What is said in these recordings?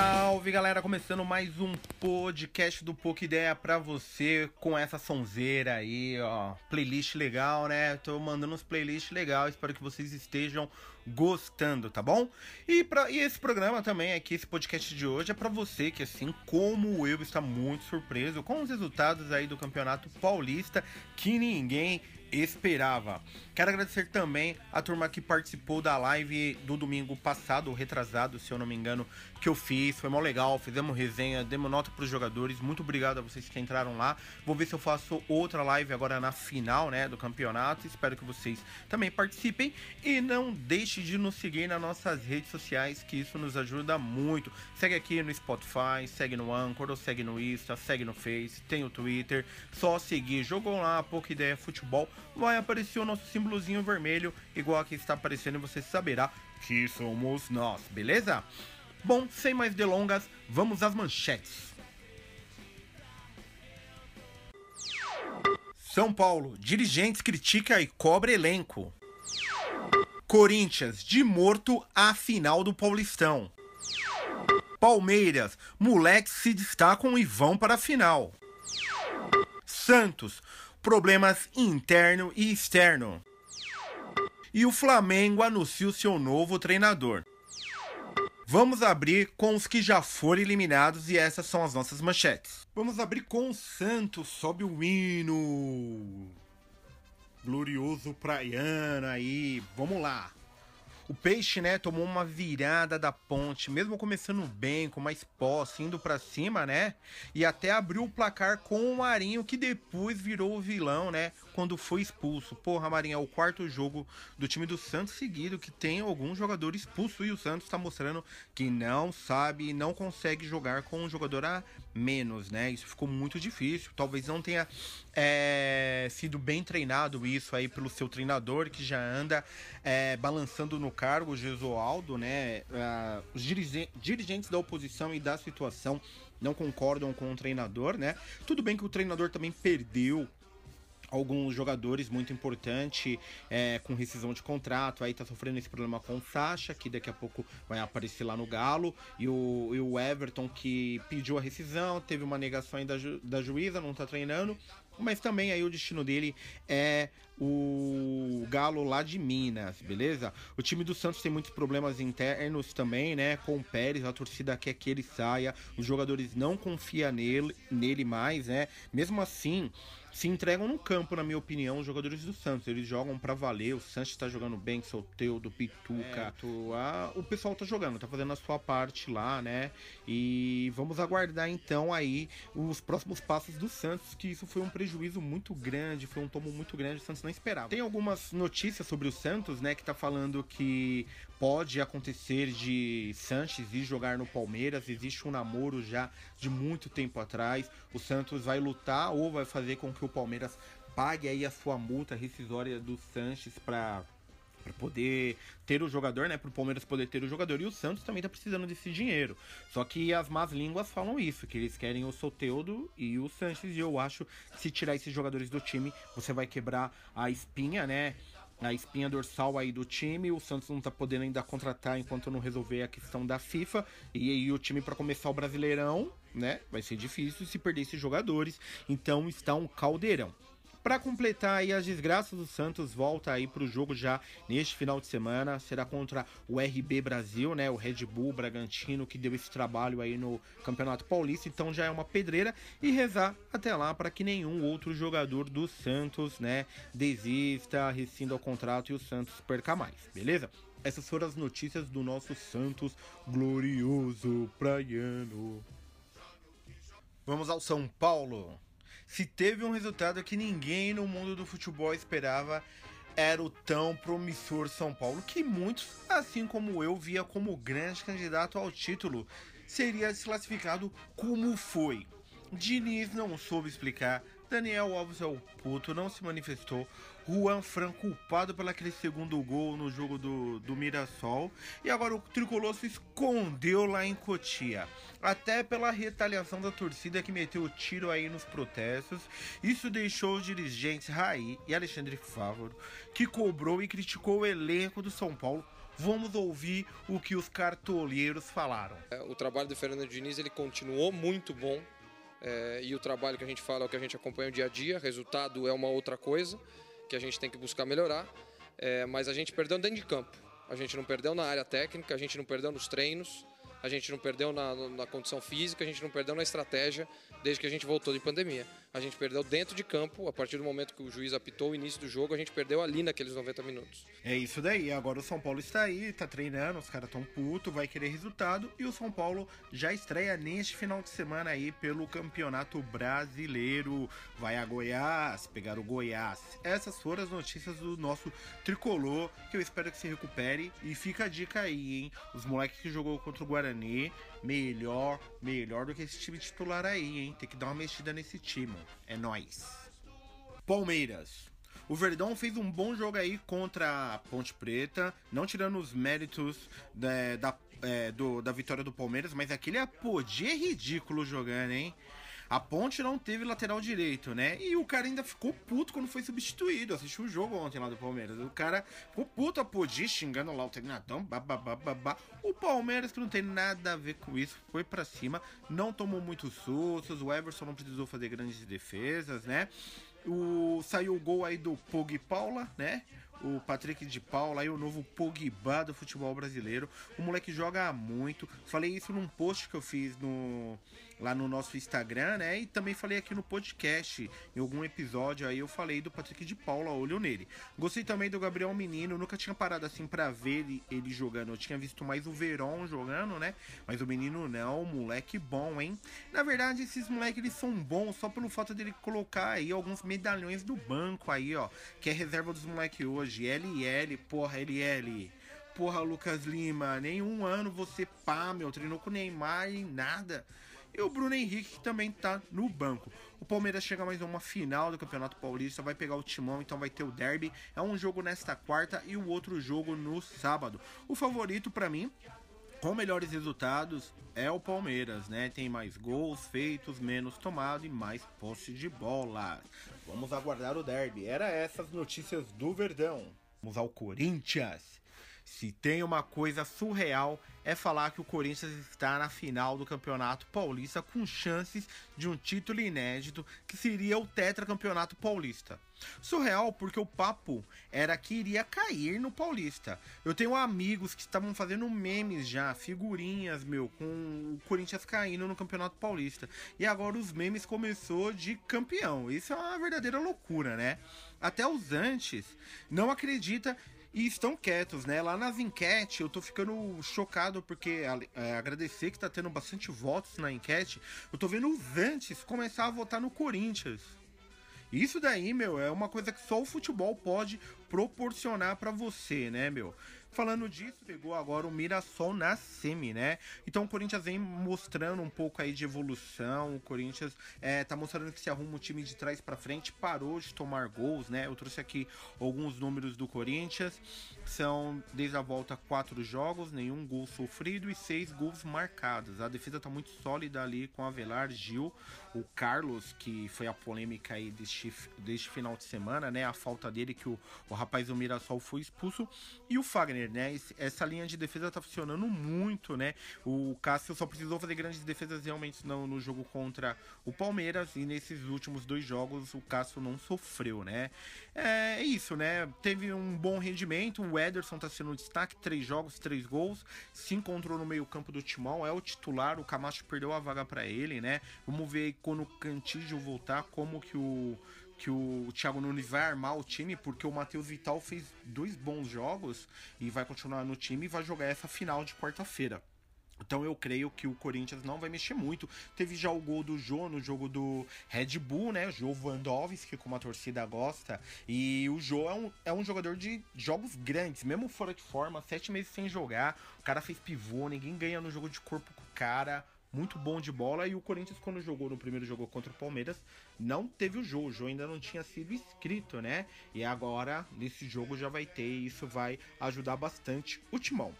Salve galera, começando mais um podcast do Pouca Ideia pra você com essa sonzeira aí, ó. Playlist legal, né? Tô mandando uns playlists legais, espero que vocês estejam gostando, tá bom? E, pra, e esse programa também aqui, esse podcast de hoje é para você que assim como eu está muito surpreso com os resultados aí do Campeonato Paulista que ninguém esperava. Quero agradecer também a turma que participou da live do domingo passado, retrasado, se eu não me engano, que eu fiz. Foi mó legal, fizemos resenha, demos nota para os jogadores. Muito obrigado a vocês que entraram lá. Vou ver se eu faço outra live agora na final, né, do campeonato. Espero que vocês também participem e não deixe de nos seguir nas nossas redes sociais, que isso nos ajuda muito. Segue aqui no Spotify, segue no Anchor, segue no Insta, segue no Face, tem o Twitter. Só seguir, jogou lá, pouca ideia futebol, vai aparecer o nosso símbolozinho vermelho, igual aqui está aparecendo, e você saberá que somos nós, beleza? Bom, sem mais delongas, vamos às manchetes. São Paulo, dirigentes critica e cobra elenco. Corinthians, de morto à final do Paulistão. Palmeiras, moleques se destacam e vão para a final. Santos, problemas interno e externo. E o Flamengo anuncia o seu novo treinador. Vamos abrir com os que já foram eliminados e essas são as nossas manchetes. Vamos abrir com o Santos, sobe o hino. Glorioso Praiana aí, vamos lá. O Peixe, né, tomou uma virada da ponte, mesmo começando bem, com mais posse, indo para cima, né? E até abriu o placar com o Marinho, que depois virou o vilão, né? Quando foi expulso. Porra, Marinho, é o quarto jogo do time do Santos seguido que tem algum jogador expulso e o Santos tá mostrando que não sabe e não consegue jogar com um jogador a menos, né? Isso ficou muito difícil. Talvez não tenha é, sido bem treinado isso aí pelo seu treinador, que já anda é, balançando no cargo, Gesualdo, né? Uh, os dirigentes da oposição e da situação não concordam com o treinador, né? Tudo bem que o treinador também perdeu alguns jogadores muito importantes é, com rescisão de contrato. Aí tá sofrendo esse problema com o Sacha, que daqui a pouco vai aparecer lá no Galo. E o, e o Everton, que pediu a rescisão, teve uma negação aí da, ju, da juíza, não tá treinando. Mas também aí o destino dele é o Galo lá de Minas, beleza? O time do Santos tem muitos problemas internos também, né? Com o Pérez, a torcida quer que ele saia, os jogadores não confiam nele, nele mais, né? Mesmo assim, se entregam no campo, na minha opinião, os jogadores do Santos. Eles jogam para valer. O Santos tá jogando bem, Solteudo, Pituca. É, a, o pessoal tá jogando, tá fazendo a sua parte lá, né? E vamos aguardar então aí os próximos passos do Santos, que isso foi um prejuízo muito grande, foi um tomo muito grande, o Santos não esperava. Tem algumas notícias sobre o Santos, né, que tá falando que pode acontecer de Sanches ir jogar no Palmeiras. Existe um namoro já de muito tempo atrás. O Santos vai lutar ou vai fazer com que o Palmeiras pague aí a sua multa rescisória do Sanches para para poder ter o jogador, né? Para o Palmeiras poder ter o jogador. E o Santos também tá precisando desse dinheiro. Só que as más línguas falam isso, que eles querem o Soteudo e o Sanches. E eu acho que se tirar esses jogadores do time, você vai quebrar a espinha, né? a espinha dorsal aí do time. O Santos não tá podendo ainda contratar enquanto não resolver a questão da FIFA. E aí o time para começar o Brasileirão, né, vai ser difícil se perder esses jogadores. Então está um caldeirão. Para completar aí as desgraças, o Santos volta aí para o jogo já neste final de semana. Será contra o RB Brasil, né? O Red Bull Bragantino que deu esse trabalho aí no Campeonato Paulista. Então já é uma pedreira e rezar até lá para que nenhum outro jogador do Santos, né, desista, rescinda o contrato e o Santos perca mais, beleza? Essas foram as notícias do nosso Santos glorioso praiano. Vamos ao São Paulo. Se teve um resultado que ninguém no mundo do futebol esperava, era o tão promissor São Paulo, que muitos, assim como eu, via como grande candidato ao título, seria desclassificado como foi. Diniz não soube explicar, Daniel Alves é o puto, não se manifestou. Juan Fran culpado pelo aquele segundo gol no jogo do, do Mirassol. E agora o Tricolor se escondeu lá em Cotia. Até pela retaliação da torcida que meteu o tiro aí nos protestos. Isso deixou os dirigentes Raí e Alexandre Fávoro, que cobrou e criticou o elenco do São Paulo Vamos ouvir o que os cartoleiros falaram. É, o trabalho do Fernando Diniz ele continuou muito bom. É, e o trabalho que a gente fala é o que a gente acompanha o dia a dia. Resultado é uma outra coisa que a gente tem que buscar melhorar. É, mas a gente perdeu dentro de campo. A gente não perdeu na área técnica, a gente não perdeu nos treinos a gente não perdeu na, na condição física, a gente não perdeu na estratégia desde que a gente voltou de pandemia. A gente perdeu dentro de campo, a partir do momento que o juiz apitou o início do jogo, a gente perdeu ali naqueles 90 minutos. É isso daí. Agora o São Paulo está aí, está treinando, os caras estão puto, vai querer resultado e o São Paulo já estreia neste final de semana aí pelo Campeonato Brasileiro. Vai a Goiás, pegar o Goiás. Essas foram as notícias do nosso tricolor, que eu espero que se recupere e fica a dica aí, hein? Os moleques que jogou contra o Guarani Guarani, melhor, melhor do que esse time titular aí, hein? Tem que dar uma mexida nesse time. É nós. Palmeiras. O Verdão fez um bom jogo aí contra a Ponte Preta, não tirando os méritos da, né, da, é, do, da vitória do Palmeiras, mas aquele apogê é ridículo jogando, hein? A Ponte não teve lateral direito, né? E o cara ainda ficou puto quando foi substituído. Assistiu o jogo ontem lá do Palmeiras. O cara ficou puto a Podi xingando lá o treinador. Babá. O Palmeiras, que não tem nada a ver com isso, foi para cima. Não tomou muitos sustos. O Everson não precisou fazer grandes defesas, né? O, saiu o gol aí do Pog Paula, né? O Patrick de Paula aí, o novo Pogba do futebol brasileiro. O moleque joga muito. Falei isso num post que eu fiz no, lá no nosso Instagram, né? E também falei aqui no podcast, em algum episódio aí eu falei do Patrick de Paula, olho nele. Gostei também do Gabriel Menino, nunca tinha parado assim para ver ele, ele, jogando. Eu tinha visto mais o Verón jogando, né? Mas o menino não, moleque bom, hein? Na verdade, esses moleques eles são bons só pelo fato dele colocar aí alguns medalhões do banco aí, ó, que é reserva dos moleques hoje hoje. LL, porra, LL. Porra, Lucas Lima, nenhum ano você pá, meu, treinou com Neymar e nada. E o Bruno Henrique que também tá no banco. O Palmeiras chega mais uma final do Campeonato Paulista, vai pegar o Timão, então vai ter o derby. É um jogo nesta quarta e o outro jogo no sábado. O favorito para mim com melhores resultados é o Palmeiras, né? Tem mais gols feitos, menos tomado e mais posse de bola. Vamos aguardar o derby. Era essas notícias do Verdão. Vamos ao Corinthians. Se tem uma coisa surreal é falar que o Corinthians está na final do Campeonato Paulista com chances de um título inédito que seria o Tetracampeonato Paulista. Surreal porque o papo era que iria cair no Paulista. Eu tenho amigos que estavam fazendo memes já, figurinhas, meu, com o Corinthians caindo no Campeonato Paulista. E agora os memes começou de campeão. Isso é uma verdadeira loucura, né? Até os antes não acredita e estão quietos, né? Lá nas enquetes, eu tô ficando chocado porque é, agradecer que tá tendo bastante votos na enquete. Eu tô vendo os antes começar a votar no Corinthians. Isso daí, meu, é uma coisa que só o futebol pode proporcionar para você, né, meu? Falando disso, pegou agora o Mirassol na semi, né? Então o Corinthians vem mostrando um pouco aí de evolução. O Corinthians é, tá mostrando que se arruma o time de trás para frente, parou de tomar gols, né? Eu trouxe aqui alguns números do Corinthians. São, desde a volta, quatro jogos, nenhum gol sofrido e seis gols marcados. A defesa tá muito sólida ali com Avelar, Gil, o Carlos, que foi a polêmica aí deste, deste final de semana, né? A falta dele que o, o rapaz do Mirassol foi expulso. E o Fagner, né? Essa linha de defesa tá funcionando muito, né? O Cássio só precisou fazer grandes defesas realmente no, no jogo contra o Palmeiras e nesses últimos dois jogos o Cássio não sofreu, né? É, é isso, né? Teve um bom rendimento, o Ederson tá sendo um destaque, três jogos, três gols, se encontrou no meio campo do Timão, é o titular, o Camacho perdeu a vaga para ele, né? Vamos ver quando o Cantígio voltar, como que o que o Thiago Nunes vai armar o time, porque o Matheus Vital fez dois bons jogos e vai continuar no time e vai jogar essa final de quarta-feira. Então eu creio que o Corinthians não vai mexer muito. Teve já o gol do Jô no jogo do Red Bull, né? Jô Vandovski, como a torcida gosta. E o Jô é um, é um jogador de jogos grandes, mesmo fora de forma, sete meses sem jogar. O cara fez pivô, ninguém ganha no jogo de corpo com o cara muito bom de bola. E o Corinthians, quando jogou no primeiro jogo contra o Palmeiras, não teve o jogo. O jogo ainda não tinha sido inscrito, né? E agora, nesse jogo, já vai ter. E isso vai ajudar bastante o Timão.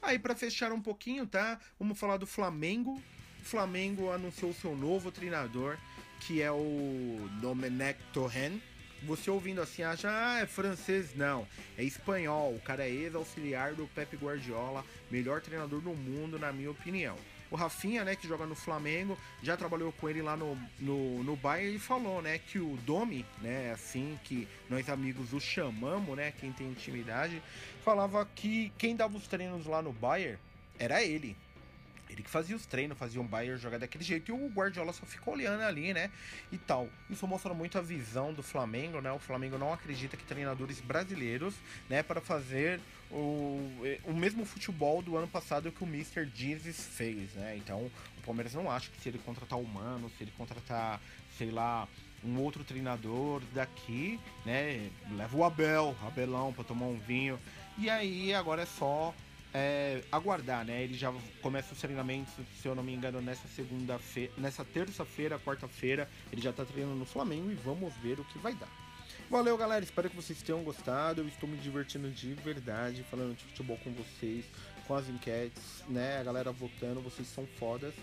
Aí, para fechar um pouquinho, tá? Vamos falar do Flamengo. O Flamengo anunciou seu novo treinador, que é o Domenech Torren você ouvindo assim, acha, ah, é francês. Não, é espanhol. O cara é ex-auxiliar do Pep Guardiola, melhor treinador do mundo, na minha opinião. O Rafinha, né, que joga no Flamengo, já trabalhou com ele lá no, no, no Bayern e falou, né, que o Domi, né, assim que nós amigos o chamamos, né, quem tem intimidade, falava que quem dava os treinos lá no Bayern era ele. Ele que fazia os treinos, fazia um Bayern jogar daquele jeito e o Guardiola só ficou olhando ali, né? E tal. Isso mostra muito a visão do Flamengo, né? O Flamengo não acredita que treinadores brasileiros, né, para fazer o, o mesmo futebol do ano passado que o Mr. Jesus fez, né? Então, o Palmeiras não acha que se ele contratar o Mano, se ele contratar, sei lá, um outro treinador daqui, né? Leva o Abel, Abelão para tomar um vinho. E aí agora é só é, aguardar, né? Ele já começa os treinamentos, se eu não me engano, nessa segunda-feira, nessa terça-feira, quarta-feira, ele já tá treinando no Flamengo e vamos ver o que vai dar. Valeu, galera. Espero que vocês tenham gostado. Eu estou me divertindo de verdade falando de futebol com vocês, com as enquetes, né? A galera votando, vocês são fodas.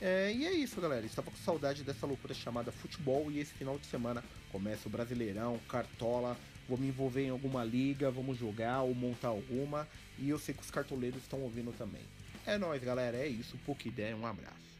É, e é isso, galera. Estava com saudade dessa loucura chamada futebol e esse final de semana começa o Brasileirão, Cartola. Vou me envolver em alguma liga, vamos jogar ou montar alguma. E eu sei que os cartoleiros estão ouvindo também. É nóis, galera. É isso. Pouca ideia. Um abraço.